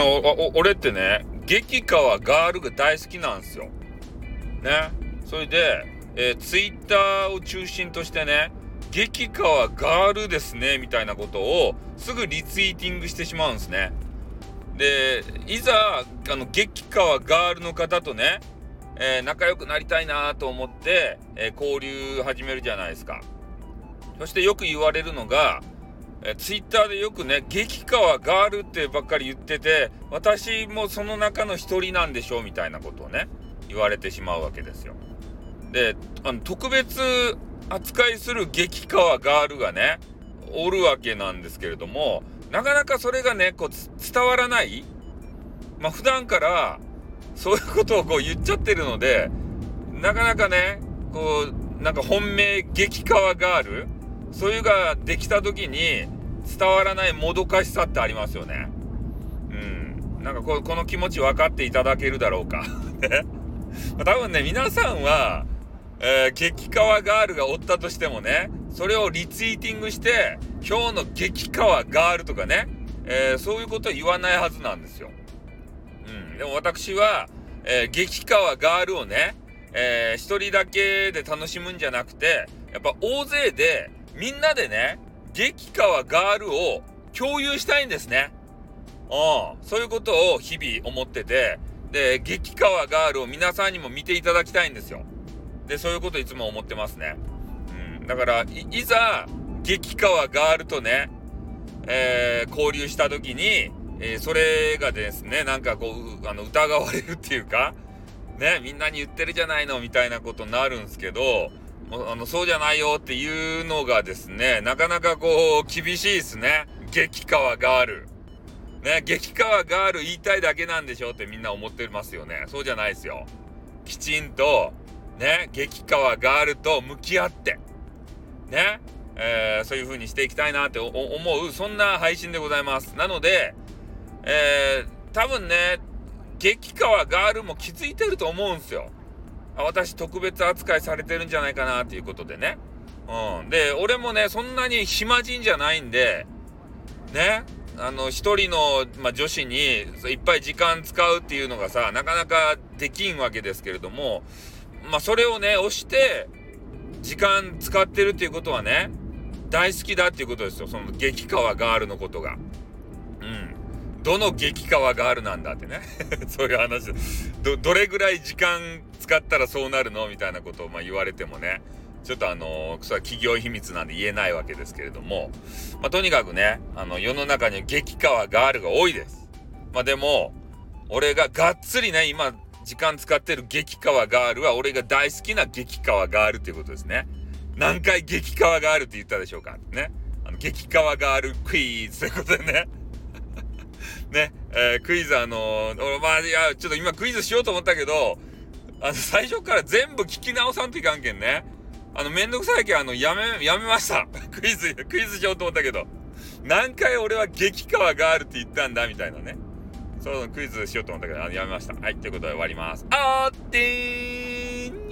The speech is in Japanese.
の、お俺ってね、激川ガールが大好きなんですよ。ね。それで、えー、ツイッターを中心としてね、激川ガールですね、みたいなことをすぐリツイーティングしてしまうんですね。で、いざ、あの、激川ガールの方とね、えー、仲良くなりたいなと思って、えー、交流始めるじゃないですか。そしてよく言われるのが、えー、ツイッターでよくね、激川ガールってばっかり言ってて、私もその中の一人なんでしょうみたいなことをね、言われてしまうわけですよ。で、あの、特別扱いする激川ガールがね、おるわけなんですけれども、なかなかそれがね、こう、伝わらない。まあ、普段から、そういうことをこう言っちゃってるので、なかなかね、こう、なんか本命激川ガールそういうができた時に伝わらないもどかしさってありますよね。うん。なんかここの気持ち分かっていただけるだろうか。多分ね、皆さんは、えー、激川ガールがおったとしてもね、それをリツイーティングして、今日の激川ガールとかね、えー、そういうことは言わないはずなんですよ。うん。でも私は、えー、激川ガールをね、えー、一人だけで楽しむんじゃなくて、やっぱ大勢で、みんなでね、激川ガールを共有したいんですね。うん。そういうことを日々思ってて、で、激川ガールを皆さんにも見ていただきたいんですよ。で、そういうこといつも思ってますね。うん。だから、いいざ、激川ガールとね、えー、交流した時に、えー、それがですね、なんかこう、あの、疑われるっていうか、ね、みんなに言ってるじゃないの、みたいなことになるんですけど、あの、そうじゃないよっていうのがですね、なかなかこう、厳しいですね。激川ガール。ね、激川ガール言いたいだけなんでしょってみんな思ってますよね。そうじゃないですよ。きちんと、ね、激川ガールと向き合って、ね、えー、そういう風にしていきたいなって思う、そんな配信でございます。なので、えー、多分ね、激川ガールも気づいてると思うんですよ。私特別扱いされてるんじゃないかなっていうことでね。うん。で、俺もね、そんなに暇人じゃないんで、ね、あの、一人の、まあ、女子にいっぱい時間使うっていうのがさ、なかなかできんわけですけれども、まあ、それをね、押して、時間使ってるっていうことはね、大好きだっていうことですよ。その激川ガールのことが。うん。どの激川ガールなんだってね。そういう話ど、どれぐらい時間使ったらそうなるの？みたいなことをまあ言われてもね。ちょっとあのー、それは企業秘密なんで言えないわけですけれども。まあ、とにかくね、あの、世の中に激川ガールが多いです。まあ、でも、俺ががっつりね、今、時間使ってる激川ガールは俺が大好きな激川ガールっていうことですね。何回激川ガールって言ったでしょうか？ね。あの、激川ガールクイズということでね。ね、えー、クイズあのー、まあ、いや、ちょっと今クイズしようと思ったけど、あの、最初から全部聞き直さんといかんけんね。あの、めんどくさいけん、あの、やめ、やめました。クイズ、クイズしようと思ったけど。何回俺は激川ガールって言ったんだみたいなね。そうクイズしようと思ったけど、あのやめました。はい、ということで終わります。あーってーん